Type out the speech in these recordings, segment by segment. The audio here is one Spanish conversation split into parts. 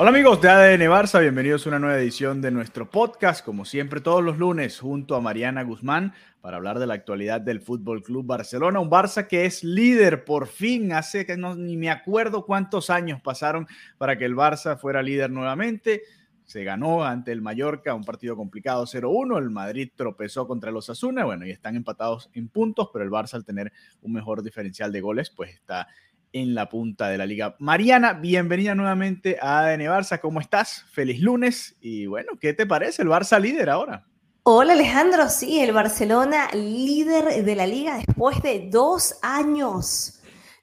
Hola amigos de ADN Barça, bienvenidos a una nueva edición de nuestro podcast, como siempre todos los lunes, junto a Mariana Guzmán, para hablar de la actualidad del Fútbol Club Barcelona, un Barça que es líder por fin, hace que no, ni me acuerdo cuántos años pasaron para que el Barça fuera líder nuevamente. Se ganó ante el Mallorca, un partido complicado 0-1. El Madrid tropezó contra los Asuna, bueno, y están empatados en puntos, pero el Barça al tener un mejor diferencial de goles, pues está en la punta de la liga. Mariana, bienvenida nuevamente a ADN Barça. ¿Cómo estás? Feliz lunes. Y bueno, ¿qué te parece el Barça líder ahora? Hola Alejandro, sí, el Barcelona líder de la liga después de dos años.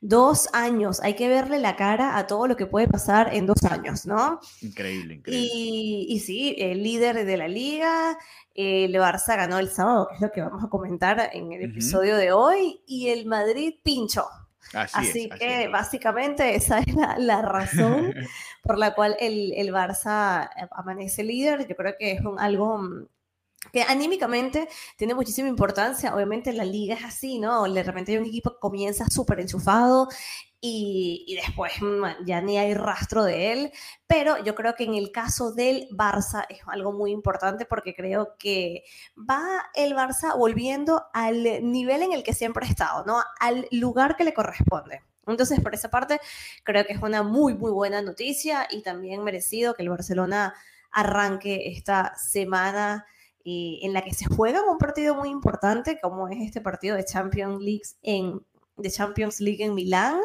Dos años, hay que verle la cara a todo lo que puede pasar en dos años, ¿no? Increíble, increíble. Y, y sí, el líder de la liga, el Barça ganó el sábado, que es lo que vamos a comentar en el episodio de hoy, y el Madrid pinchó. Así, Así, es, así que básicamente esa es la, la razón por la cual el, el Barça eh, amanece líder. Yo creo que es un, algo mm, que anímicamente tiene muchísima importancia. Obviamente la liga es así, ¿no? De repente hay un equipo que comienza súper enchufado y, después mm, ya ni hay rastro de él. Pero yo creo que en el caso del Barça es algo muy importante porque creo que va el Barça volviendo al nivel en el que siempre ha estado, ¿no? Al lugar que le corresponde. Entonces, por esa parte, creo que es una muy, muy buena noticia y también merecido que el Barcelona arranque esta semana eh, en la que se juega un partido muy importante, como es este partido de Champions League en, de Champions League en Milán.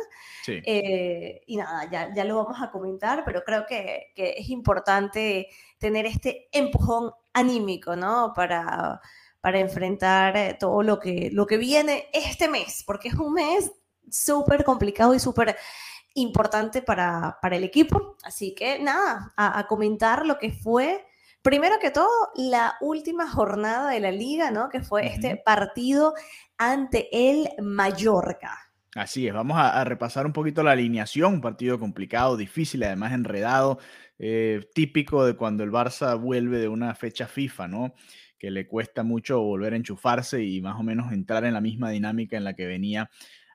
Sí. Eh, y nada, ya, ya lo vamos a comentar, pero creo que, que es importante tener este empujón anímico, ¿no? Para, para enfrentar eh, todo lo que, lo que viene este mes, porque es un mes súper complicado y súper importante para, para el equipo. Así que nada, a, a comentar lo que fue. Primero que todo, la última jornada de la liga, ¿no? Que fue este partido ante el Mallorca. Así es, vamos a, a repasar un poquito la alineación, un partido complicado, difícil, además enredado, eh, típico de cuando el Barça vuelve de una fecha FIFA, ¿no? Que le cuesta mucho volver a enchufarse y más o menos entrar en la misma dinámica en la que venía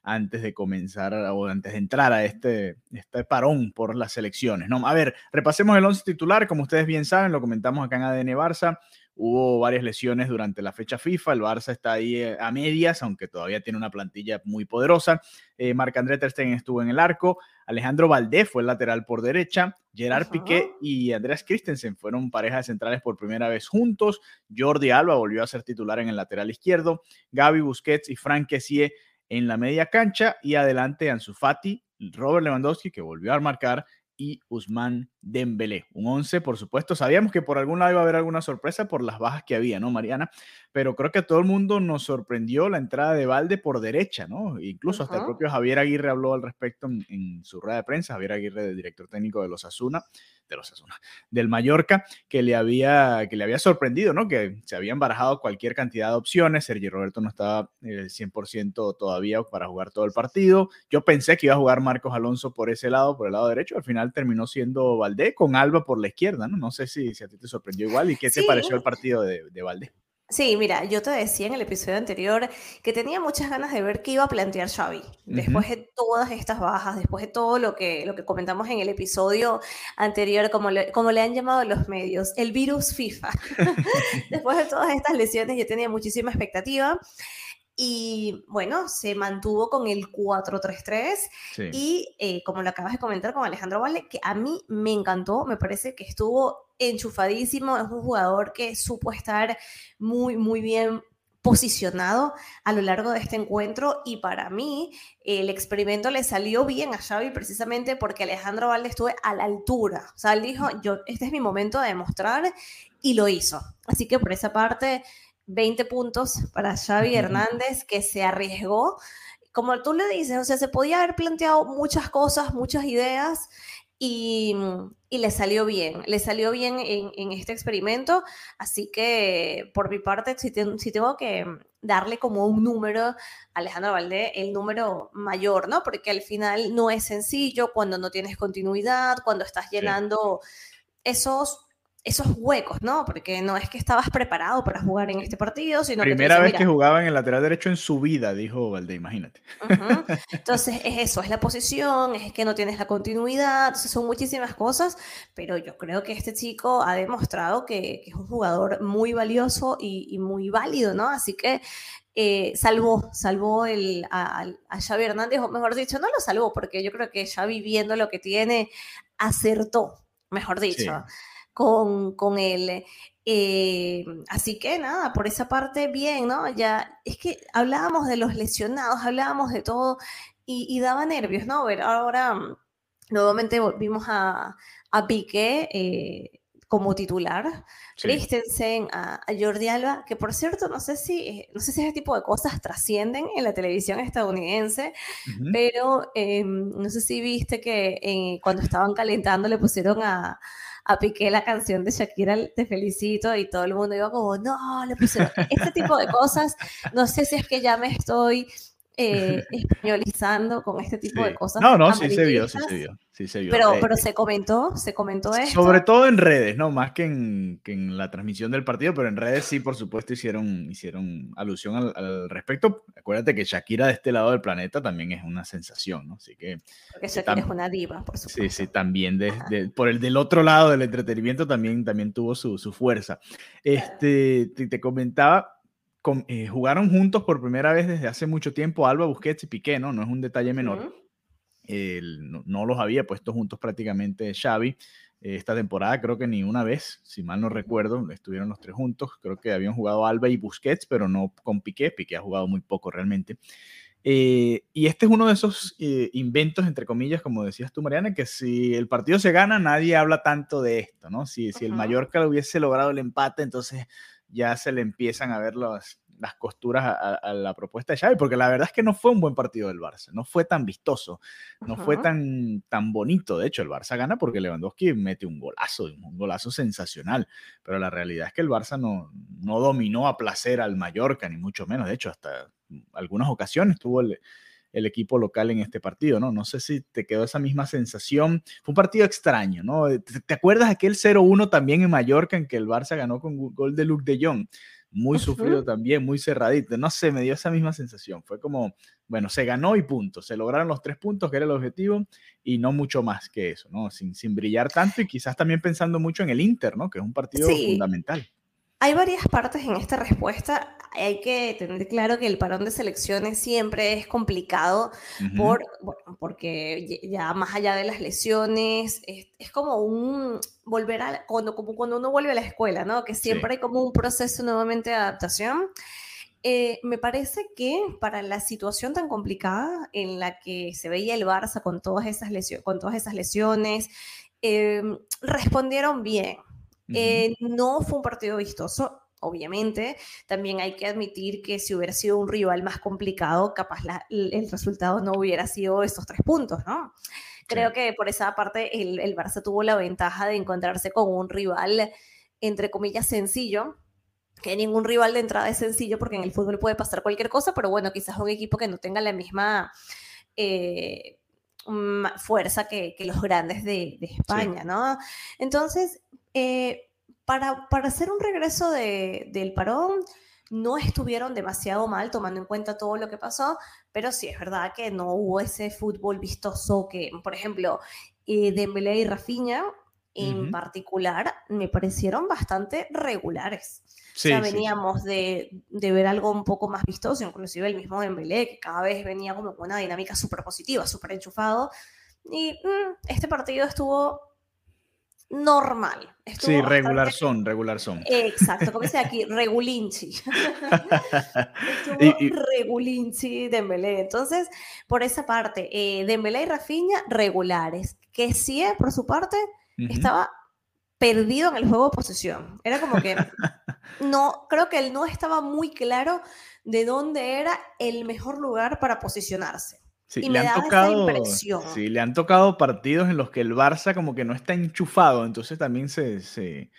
antes de comenzar o antes de entrar a este, este parón por las elecciones, ¿no? A ver, repasemos el once titular, como ustedes bien saben, lo comentamos acá en ADN Barça, Hubo varias lesiones durante la fecha FIFA. El Barça está ahí eh, a medias, aunque todavía tiene una plantilla muy poderosa. Eh, Marc-André Ter Stegen estuvo en el arco. Alejandro Valdés fue el lateral por derecha. Gerard. Piqué y Andreas Christensen fueron parejas centrales por primera vez juntos. Jordi Alba volvió a ser titular en el lateral izquierdo. Gaby Busquets y Frank Kessie en la media cancha. Y adelante Ansu Fati, Robert Lewandowski, que volvió a marcar, y Usman Dembélé. Un 11, por supuesto. Sabíamos que por algún lado iba a haber alguna sorpresa por las bajas que había, ¿no, Mariana? Pero creo que a todo el mundo nos sorprendió la entrada de Valde por derecha, ¿no? Incluso hasta el propio Javier Aguirre habló al respecto en, en su rueda de prensa. Javier Aguirre, el director técnico de los Asuna, de los Asuna, del Mallorca, que le había, que le había sorprendido, ¿no? Que se habían barajado cualquier cantidad de opciones. Sergio Roberto no estaba eh, 100% todavía para jugar todo el partido. Yo pensé que iba a jugar Marcos Alonso por ese lado, por el lado derecho. Al final terminó siendo Valdé con Alba por la izquierda, ¿no? No sé si, si a ti te sorprendió igual y qué te pareció el partido de, de Valdé. Sí, mira, yo te decía en el episodio anterior que tenía muchas ganas de ver qué iba a plantear Xavi después de todas estas bajas, después de todo lo que, lo que comentamos en el episodio anterior, como le, como le han llamado los medios, el virus FIFA. después de todas estas lesiones yo tenía muchísima expectativa y bueno, se mantuvo con el 4-3-3 Sí. y eh, como lo acabas de comentar con Alejandro Valle, que a mí me encantó, me parece que estuvo enchufadísimo, es un jugador que supo estar muy, muy bien posicionado a lo largo de este encuentro y para mí el experimento le salió bien a Xavi precisamente porque Alejandro Valde estuvo a la altura, o sea, él dijo, yo, este es mi momento de demostrar y lo hizo. Así que por esa parte 20 puntos para Xavi Hernández, que se arriesgó. Como tú le dices, o sea, se podía haber planteado muchas cosas, muchas ideas, y, le salió bien, le salió bien en, este experimento, así que por mi parte, si, si, tengo que darle como un número a Alejandro Valdé, el número mayor, ¿no? Porque al final no es sencillo cuando no tienes continuidad, cuando estás llenando esos esos huecos, ¿no? Porque no es que estabas preparado para jugar en este partido, sino Primera vez que jugaba en el lateral derecho en su vida, dijo Valdé, imagínate. Entonces, es eso, es la posición, es que no tienes la continuidad, entonces son muchísimas cosas, pero yo creo que este chico ha demostrado que, es un jugador muy valioso y, muy válido, ¿no? Así que eh, salvó, salvó el, a, Xavi Hernández, o mejor dicho, no lo salvó, porque yo creo que Xavi viendo lo que tiene, acertó, mejor dicho con, con él. Eh, así que nada, por esa parte bien, ¿no? Ya, es que hablábamos de los lesionados, hablábamos de todo y, daba nervios, ¿no? Ver, ahora mm, nuevamente volvimos a, a Piqué eh, como titular, Christensen, a, Jordi Alba, que por cierto, no sé si, eh, no sé si ese tipo de cosas trascienden en la televisión estadounidense, pero em, no sé si viste que cuando estaban calentando le pusieron a a Piqué la canción de Shakira, Te felicito, y todo el mundo iba como, no, le pusieron este tipo de cosas. No sé si es que ya me estoy eh, españolizando con este tipo de cosas. No, no, sí se vio, sí se vio. Sí se vio. Pero, eh, pero se comentó, se comentó esto. Sobre todo en redes, ¿no? Más que en, que en, la transmisión del partido, pero en redes sí, por supuesto, hicieron, hicieron alusión al, respecto. Acuérdate que Shakira de este lado del planeta también es una sensación, ¿no? Así que... Porque Shakira es una diva, por supuesto. Sí, sí, también de, por el del otro lado del entretenimiento también, también tuvo su, su fuerza. Este, te, comentaba, eh, jugaron juntos por primera vez desde hace mucho tiempo Alba Busquets y Piqué, ¿no? No es un detalle menor no, los había puesto juntos prácticamente Xavi. esta temporada creo que ni una vez, si mal no recuerdo, estuvieron los tres juntos. Creo que habían jugado Alba y Busquets, pero no con Piqué. Piqué ha jugado muy poco realmente. Eh, y este es uno de esos eh, inventos, entre comillas, como decías tú, Mariana, que si el partido se gana, nadie habla tanto de esto, ¿no? Si, si el Mallorca hubiese logrado el empate, entonces ya se le empiezan a ver los, las costuras a, la propuesta de Xavi, porque la verdad es que no fue un buen partido del Barça, no fue tan vistoso, no fue tan, tan bonito. De hecho, el Barça gana porque Lewandowski mete un golazo, un golazo sensacional, pero la realidad es que el Barça no, no dominó a placer al Mallorca, ni mucho menos. De hecho, hasta algunas ocasiones tuvo el, el equipo local en este partido, ¿no? No sé si te quedó esa misma sensación. Fue un partido extraño, ¿no? ¿Te, te acuerdas aquel 0-1 también en Mallorca en que el Barça ganó con gol de Luc de Jong? muy sufrido también, muy cerradito. No sé, me dio esa misma sensación. Fue como, bueno, se ganó y punto. Se lograron los tres puntos, que era el objetivo, y no mucho más que eso, ¿no? Sin, sin brillar tanto y quizás también pensando mucho en el Inter, ¿no? Que es un partido fundamental. Hay varias partes en esta respuesta. Hay que tener claro que el parón de selecciones siempre es complicado por, porque ya más allá de las lesiones, es, como un volver a, cuando, como cuando uno vuelve a la escuela, ¿no? Que siempre hay como un proceso nuevamente de adaptación. Eh, me parece que para la situación tan complicada en la que se veía el Barça con todas esas, lesiones, con todas esas lesiones, em, respondieron bien. Eh, no fue un partido vistoso, obviamente. También hay que admitir que si hubiera sido un rival más complicado, capaz el resultado no hubiera sido estos tres puntos, ¿no? Creo que por esa parte el, el, Barça tuvo la ventaja de encontrarse con un rival, entre comillas, sencillo. Que ningún rival de entrada es sencillo porque en el fútbol puede pasar cualquier cosa, pero bueno, quizás un equipo que no tenga la misma eh, fuerza que, que, los grandes de, de España, ¿no? Entonces, eh, para, para, hacer un regreso de, del parón, no estuvieron demasiado mal tomando en cuenta todo lo que pasó, pero sí es verdad que no hubo ese fútbol vistoso que, por ejemplo, eh, Dembélé y Rafinha en particular me parecieron bastante regulares. o sea, veníamos de, de, ver algo un poco más vistoso, inclusive el mismo Dembélé, que cada vez venía como con una dinámica súper positiva, súper enchufado. Y mm, este partido estuvo normal. sí, regular son, regular son. Exacto, como dice aquí, regulinchi. Estuvo regulinchi Dembélé. Entonces, por esa parte, eh, Dembélé y Rafinha regulares. Que sí, por su parte, estaba perdido en el juego de posesión. Era como que no, creo que él no estaba muy claro de dónde era el mejor lugar para posicionarse. Sí, y le han tocado, sí, le han tocado partidos en los que el Barça como que no está enchufado, entonces también se, se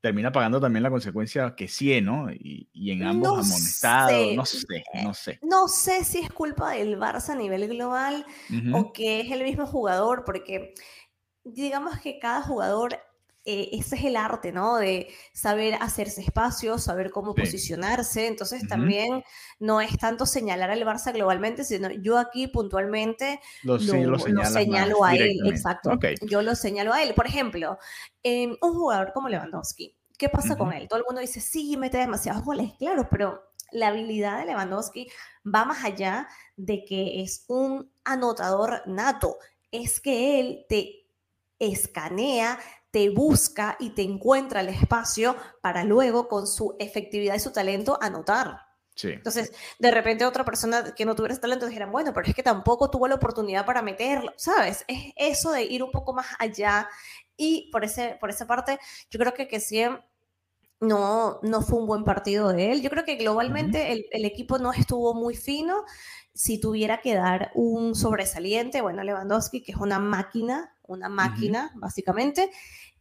termina pagando también la consecuencia que sí, ¿no? Y, y en ambos amonestados, no sé, no sé. No sé si es culpa del Barça a nivel global o que es el mismo jugador, porque digamos que cada jugador eh, ese es el arte, ¿no? De saber hacerse espacio, saber cómo posicionarse. Entonces también no es tanto señalar al Barça globalmente, sino yo aquí puntualmente lo, señalo a él. Exacto. Yo lo señalo a él. Por ejemplo, un jugador como Lewandowski, ¿qué pasa con él? Todo el mundo dice, sí, mete demasiados goles, claro, pero la habilidad de Lewandowski va más allá de que es un anotador nato. Es que él te escanea, te busca y te encuentra el espacio para luego, con su efectividad y su talento, anotar. Sí. Entonces, de repente otra persona que no tuviera ese talento dijera, bueno, pero es que tampoco tuvo la oportunidad para meterlo, ¿sabes? Es eso de ir un poco más allá y por, ese, por esa parte, yo creo que que sí no, no fue un buen partido de él. Yo creo que globalmente el, el, equipo no estuvo muy fino. Si tuviera que dar un sobresaliente, bueno, Lewandowski, que es una máquina, una máquina, básicamente.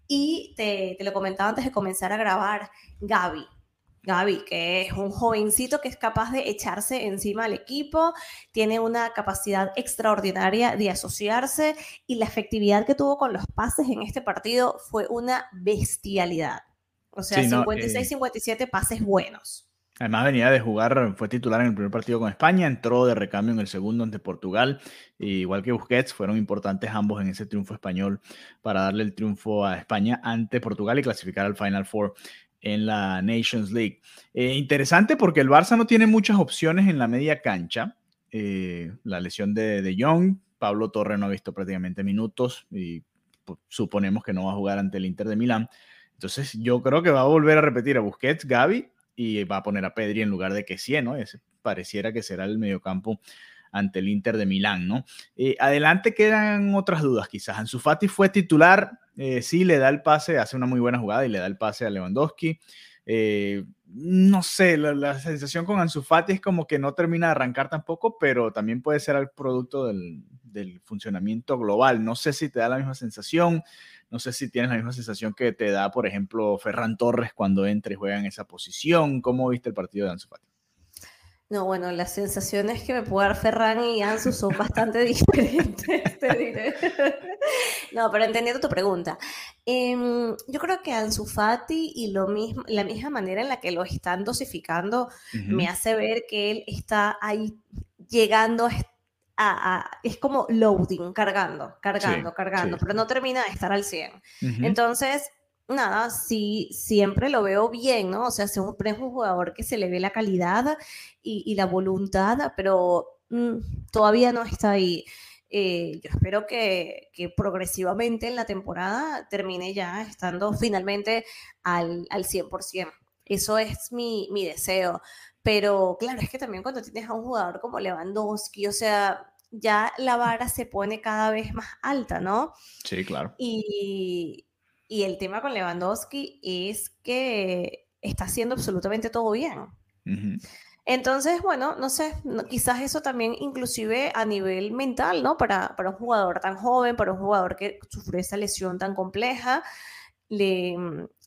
Y te, te, lo comentaba antes de comenzar a grabar, Gaby. Gaby, que es un jovencito que es capaz de echarse encima al equipo, tiene una capacidad extraordinaria de asociarse y la efectividad que tuvo con los pases en este partido fue una bestialidad. O sea, 56-57 eh, pases buenos. Además venía de jugar, fue titular en el primer partido con España, entró de recambio en el segundo ante Portugal, igual que Busquets, fueron importantes ambos en ese triunfo español para darle el triunfo a España ante Portugal y clasificar al Final Four en la Nations League. Eh, interesante porque el Barça no tiene muchas opciones en la media cancha. Eh, la lesión de, de Young, Pablo Torre no ha visto prácticamente minutos y pues, suponemos que no va a jugar ante el Inter de Milán. Entonces yo creo que va a volver a repetir a Busquets, Gaby y va a poner a Pedri en lugar de que ¿no? Ese pareciera que será el mediocampo ante el Inter de Milán, ¿no? Eh, adelante quedan otras dudas, quizás. Ansu Fati fue titular, eh, sí le da el pase, hace una muy buena jugada y le da el pase a Lewandowski. Eh, no sé, la, sensación con Ansu Fati es como que no termina de arrancar tampoco, pero también puede ser el producto del, funcionamiento global. No sé si te da la misma sensación. No sé si tienes la misma sensación que te da, por ejemplo, Ferran Torres cuando entra y juega en esa posición. ¿Cómo viste el partido de Ansu Fati? No, bueno, las sensaciones que me puede dar Ferran y Ansu son bastante diferentes, te diré. no, pero entendiendo tu pregunta. Em, yo creo que Ansu Fati y lo mismo, la misma manera en la que lo están dosificando me hace ver que él está ahí llegando a es como loading, cargando, cargando, cargando, pero no termina de estar al 100. Entonces, nada, sí, siempre lo veo bien, ¿no? O sea, siempre es un jugador que se le ve la calidad y, la voluntad, pero mm, todavía no está ahí. Eh, yo espero que, que, progresivamente en la temporada termine ya estando finalmente al, al 100%. Eso es mi, mi deseo. Pero claro, es que también cuando tienes a un jugador como Lewandowski, o sea, ya la vara se pone cada vez más alta, ¿no? Sí, claro. Y, el tema con Lewandowski es que está haciendo absolutamente todo bien. Entonces, bueno, no sé, quizás eso también inclusive a nivel mental, ¿no? Para, para, un jugador tan joven, para un jugador que sufrió esa lesión tan compleja, le,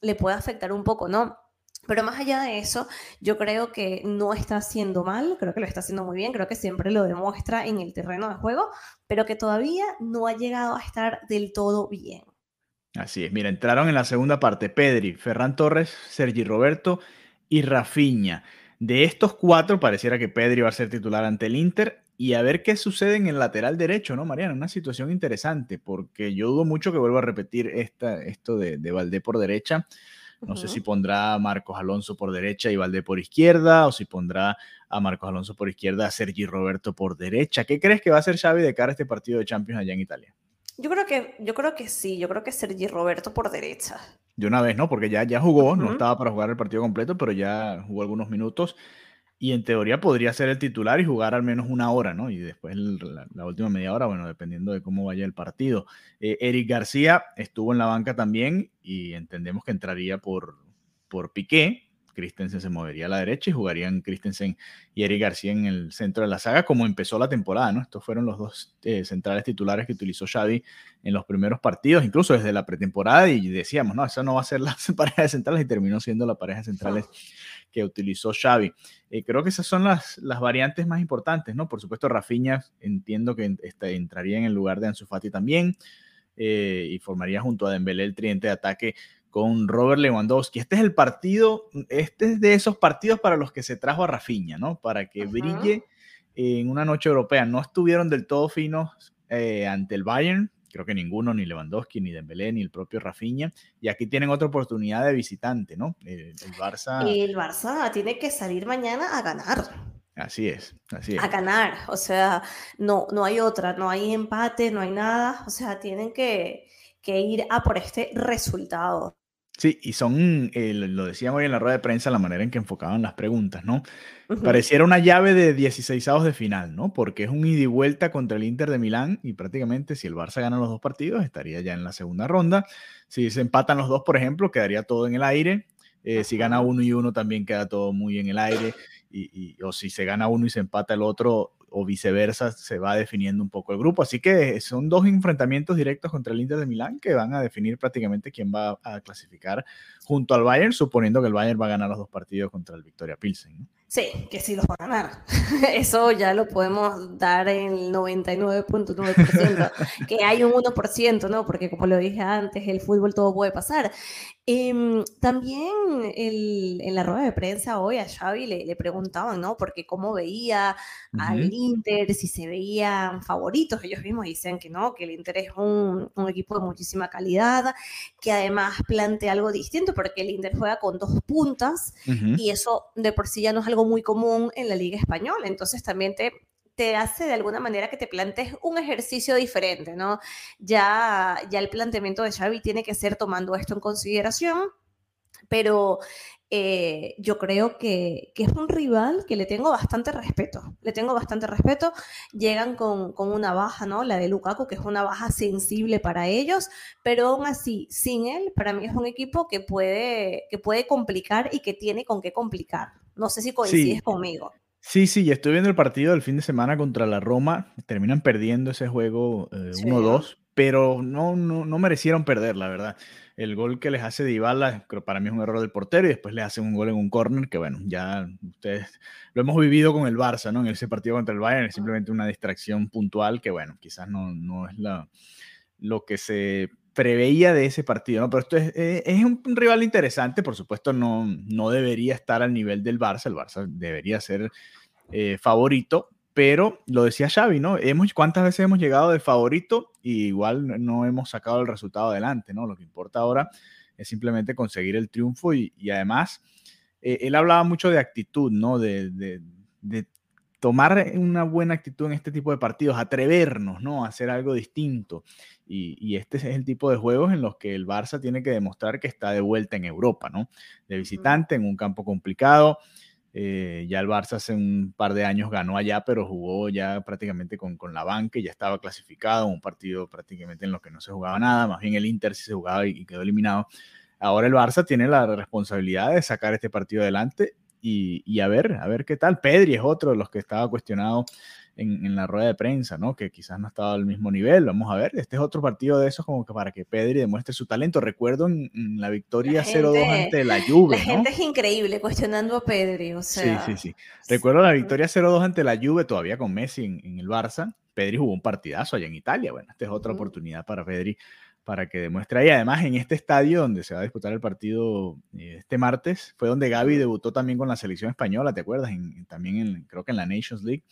le puede afectar un poco, ¿no? Pero más allá de eso, yo creo que no está haciendo mal, creo que lo está haciendo muy bien, creo que siempre lo demuestra en el terreno de juego, pero que todavía no ha llegado a estar del todo bien. Así es, mira, entraron en la segunda parte Pedri, Ferran Torres, Sergi Roberto y Rafinha. De estos cuatro, pareciera que Pedri va a ser titular ante el Inter y a ver qué sucede en el lateral derecho, ¿no, Mariana? Una situación interesante, porque yo dudo mucho que vuelva a repetir esta, esto de, de Valdé por derecha no sé si pondrá a Marcos Alonso por derecha y Valdé por izquierda, o si pondrá a Marcos Alonso por izquierda, a Sergi Roberto por derecha. ¿Qué crees que va a hacer Xavi de cara a este partido de Champions allá en Italia? Yo creo que, yo creo que sí, yo creo que Sergi Roberto por derecha. De una vez, ¿no? Porque ya, ya jugó, no estaba para jugar el partido completo, pero ya jugó algunos minutos. y en teoría podría ser el titular y jugar al menos una hora, ¿no? Y después la, última media hora, bueno, dependiendo de cómo vaya el partido. Eh, Eric García estuvo en la banca también y entendemos que entraría por, por Piqué. Christensen se movería a la derecha y jugarían Christensen y Eric García en el centro de la saga, como empezó la temporada, ¿no? Estos fueron los dos eh, centrales titulares que utilizó Xavi en los primeros partidos, incluso desde la pretemporada, y decíamos, no, esa no va a ser la pareja de centrales, y terminó siendo la pareja de centrales que utilizó Xavi. Eh, creo que esas son las, las variantes más importantes, ¿no? Por supuesto, Rafinha entiendo que este, entraría en el lugar de Ansu Fati también eh, y formaría junto a Dembélé el tridente de ataque con Robert Lewandowski. Este es el partido, este es de esos partidos para los que se trajo a Rafinha, ¿no? Para que brille en una noche europea. No estuvieron del todo finos eh, ante el Bayern, creo que ninguno, ni Lewandowski, ni Dembélé, ni el propio Rafinha. Y aquí tienen otra oportunidad de visitante, ¿no? El, Barça. El Barça tiene que salir mañana a ganar. Así es, así es. A ganar, o sea, no, no hay otra, no hay empate, no hay nada, o sea, tienen que, que ir a por este resultado. Sí, y son, eh, lo decían hoy en la rueda de prensa, la manera en que enfocaban las preguntas, ¿no? Pareciera una llave de 16 de final, ¿no? Porque es un ida y vuelta contra el Inter de Milán y prácticamente si el Barça gana los dos partidos estaría ya en la segunda ronda. Si se empatan los dos, por ejemplo, quedaría todo en el aire. Eh, si gana uno y uno también queda todo muy en el aire. Y, o si se gana uno y se empata el otro, o viceversa, se va definiendo un poco el grupo. Así que son dos enfrentamientos directos contra el Inter de Milán que van a definir prácticamente quién va a clasificar junto al Bayern, suponiendo que el Bayern va a ganar los dos partidos contra el Victoria Pilsen. Sí, que sí los va a ganar. Eso ya lo podemos dar en el 99.9%, que hay un 1%, ¿no? Porque como lo dije antes, el fútbol todo puede pasar. Em, también en la rueda de prensa hoy a Xavi le, le preguntaban, ¿no? Porque cómo veía al Inter, si se veían favoritos. Ellos mismos dicen que no, que el Inter es un, un, equipo de muchísima calidad, que además plantea algo distinto porque el Inter juega con dos puntas y eso de por sí ya no es algo muy común en la Liga Española. Entonces también te te hace de alguna manera que te plantees un ejercicio diferente, ¿no? Ya, ya el planteamiento de Xavi tiene que ser tomando esto en consideración, pero eh, yo creo que, que, es un rival que le tengo bastante respeto. Le tengo bastante respeto. Llegan con, con, una baja, ¿no? La de Lukaku, que es una baja sensible para ellos, pero aún así, sin él, para mí es un equipo que puede, que puede complicar y que tiene con qué complicar. No sé si coincides conmigo. Sí, sí, estoy viendo el partido del fin de semana contra la Roma. Terminan perdiendo ese juego 1-2, eh, pero no, no, no, merecieron perder, la verdad. El gol que les hace Dybala, creo para mí es un error del portero y después le hacen un gol en un córner que, bueno, ya ustedes lo hemos vivido con el Barça, ¿no? En ese partido contra el Bayern es simplemente una distracción puntual que, bueno, quizás no, no es la, lo que se preveía de ese partido, ¿no? Pero esto es, eh, es, un rival interesante, por supuesto no, no debería estar al nivel del Barça, el Barça debería ser eh, favorito, pero lo decía Xavi, ¿no? Hemos, ¿Cuántas veces hemos llegado de favorito y igual no hemos sacado el resultado adelante, ¿no? Lo que importa ahora es simplemente conseguir el triunfo y, además, eh, él hablaba mucho de actitud, ¿no? De, de, de, tomar una buena actitud en este tipo de partidos, atrevernos, ¿no? A hacer algo distinto. Y, este es el tipo de juegos en los que el Barça tiene que demostrar que está de vuelta en Europa, ¿no? De visitante, en un campo complicado. Eh, ya el Barça hace un par de años ganó allá, pero jugó ya prácticamente con, con la banca y ya estaba clasificado, un partido prácticamente en lo que no se jugaba nada, más bien el Inter sí se jugaba y, quedó eliminado. Ahora el Barça tiene la responsabilidad de sacar este partido adelante y, y, a ver, a ver qué tal. Pedri es otro de los que estaba cuestionado en, la rueda de prensa, ¿no? Que quizás no estaba al mismo nivel. Vamos a ver, este es otro partido de esos como que para que Pedri demuestre su talento. Recuerdo en, la victoria 0-2 ante la Juve, La gente es increíble cuestionando a Pedri, o sea. Sí, sí, sí. Recuerdo la victoria 0-2 ante la Juve, todavía con Messi en, el Barça. Pedri jugó un partidazo allá en Italia. Bueno, esta es otra oportunidad para Pedri para que demuestre ahí. Además, en este estadio donde se va a disputar el partido eh, este martes, fue donde Gaby debutó también con la selección española, ¿te acuerdas? también en, creo que en la Nations League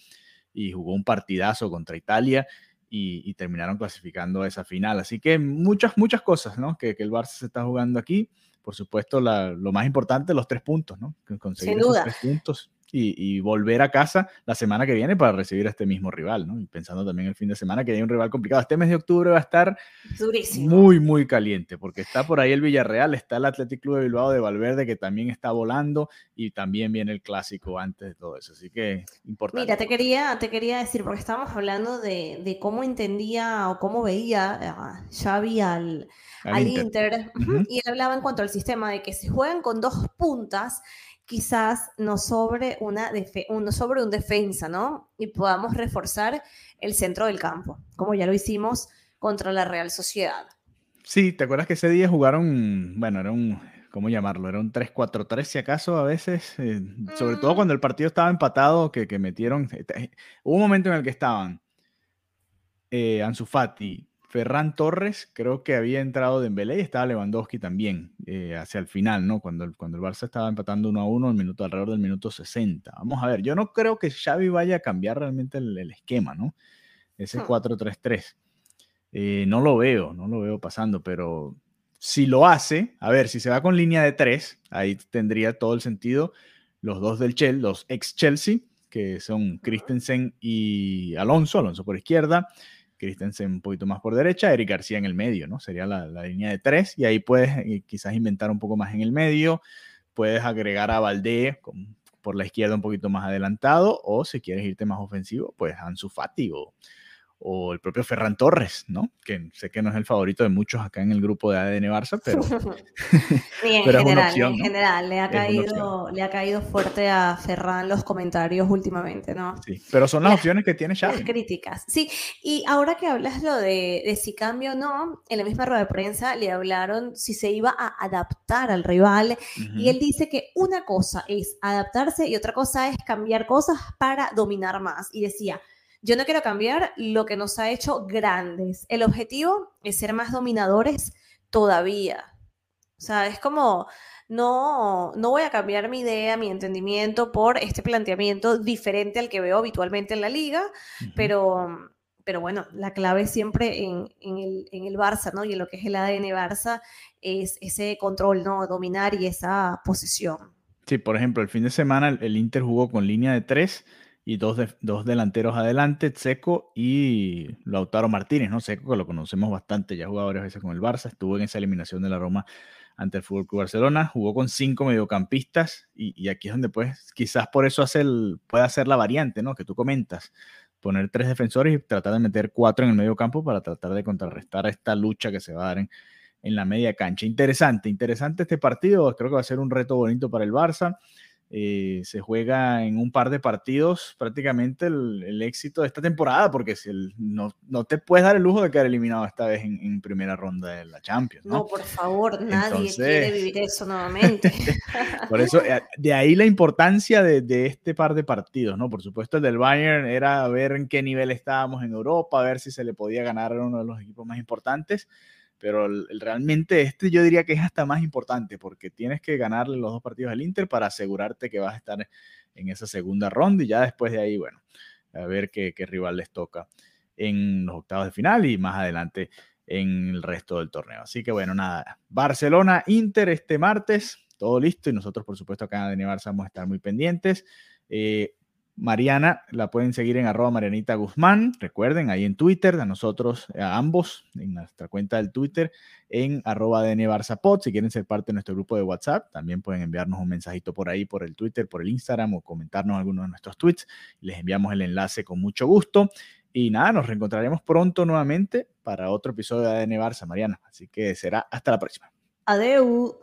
y jugó un partidazo contra Italia y, terminaron clasificando a esa final. Así que muchas, muchas cosas, ¿no? Que, el Barça se está jugando aquí. Por supuesto, lo más importante, los tres puntos, ¿no? Conseguir Sin duda. tres puntos y, volver a casa la semana que viene para recibir a este mismo rival, ¿no? Y pensando también el fin de semana que hay un rival complicado. Este mes de octubre va a estar muy, muy caliente, porque está por ahí el Villarreal, está el Athletic Club de Bilbao de Valverde, que también está volando, y también viene el clásico antes de todo eso. Así que importante. Mira, te quería, te quería decir, porque estábamos hablando de, cómo entendía o cómo veía a Xavi al, al, Inter, y él hablaba en cuanto al sistema de que se juegan con dos puntas quizás nos sobre, una un, sobre un defensa, ¿no? Y podamos reforzar el centro del campo, como ya lo hicimos contra la Real Sociedad. Sí, ¿te acuerdas que ese día jugaron, bueno, era un, ¿cómo llamarlo? Era un 3-4-3 si acaso a veces, eh, sobre todo mm. cuando el partido estaba empatado, que, que metieron, eh, hubo un momento en el que estaban eh, Ansu Fati, Ferran Torres creo que había entrado Dembélé y estaba Lewandowski también eh, hacia el final, ¿no? Cuando el, cuando el Barça estaba empatando 1 a 1 el minuto, alrededor del minuto 60. Vamos a ver, yo no creo que Xavi vaya a cambiar realmente el, esquema, ¿no? Ese 4-3-3. Hmm. Eh, no lo veo, no lo veo pasando, pero si lo hace, a ver, si se va con línea de 3, ahí tendría todo el sentido los dos del Chelsea, los ex Chelsea, que son Christensen y Alonso, Alonso por izquierda, Christensen un poquito más por derecha, Eric García en el medio, ¿no? Sería la, línea de tres y ahí puedes eh, quizás inventar un poco más en el medio, puedes agregar a Valdé por la izquierda un poquito más adelantado o si quieres irte más ofensivo, pues Ansu Fati o, o el propio Ferran Torres, ¿no? Que sé que no es el favorito de muchos acá en el grupo de ADN Barça, pero, en general, en general le ha, caído, le ha caído fuerte a Ferran los comentarios últimamente, ¿no? Sí, pero son las, opciones que tiene Xavi. Las críticas, sí. Y ahora que hablas lo de, de si cambio o no, en la misma rueda de prensa le hablaron si se iba a adaptar al rival y él dice que una cosa es adaptarse y otra cosa es cambiar cosas para dominar más. Y decía, yo no quiero cambiar lo que nos ha hecho grandes. El objetivo es ser más dominadores todavía. O sea, es como, no, no voy a cambiar mi idea, mi entendimiento por este planteamiento diferente al que veo habitualmente en la liga, pero, pero bueno, la clave siempre en, el, en, el, Barça, ¿no? Y en lo que es el ADN Barça es ese control, ¿no? Dominar y esa posesión. Sí, por ejemplo, el fin de semana el Inter jugó con línea de tres y dos, dos delanteros adelante, Seco y Lautaro Martínez, ¿no? Seco, que lo conocemos bastante, ya jugado varias veces con el Barça, estuvo en esa eliminación de la Roma ante el Fútbol Club Barcelona, jugó con cinco mediocampistas y, y, aquí es donde pues quizás por eso hace el, puede hacer la variante, ¿no? Que tú comentas, poner tres defensores y tratar de meter cuatro en el medio campo para tratar de contrarrestar esta lucha que se va a dar en, en la media cancha. Interesante, interesante este partido, creo que va a ser un reto bonito para el Barça. Eh, se juega en un par de partidos prácticamente el, éxito de esta temporada, porque si no, no, te puedes dar el lujo de quedar eliminado esta vez en, primera ronda de la Champions. No, no por favor, nadie quiere vivir eso nuevamente. por eso, eh, de ahí la importancia de, de, este par de partidos, ¿no? Por supuesto, el del Bayern era ver en qué nivel estábamos en Europa, ver si se le podía ganar a uno de los equipos más importantes pero realmente este yo diría que es hasta más importante porque tienes que ganarle los dos partidos al Inter para asegurarte que vas a estar en esa segunda ronda y ya después de ahí, bueno, a ver qué, rival les toca en los octavos de final y más adelante en el resto del torneo. Así que bueno, nada, Barcelona, Inter este martes, todo listo y nosotros por supuesto acá en Barça vamos a estar muy pendientes. Eh, Mariana, la pueden seguir en arroba Marianita Guzmán, recuerden, ahí en Twitter, a nosotros, a ambos, en nuestra cuenta del Twitter, en arroba DN si quieren ser parte de nuestro grupo de WhatsApp, también pueden enviarnos un mensajito por ahí, por el Twitter, por el Instagram o comentarnos algunos de nuestros tweets, les enviamos el enlace con mucho gusto. Y nada, nos reencontraremos pronto nuevamente para otro episodio de ADN Barça, Mariana. Así que será hasta la próxima. Adeu.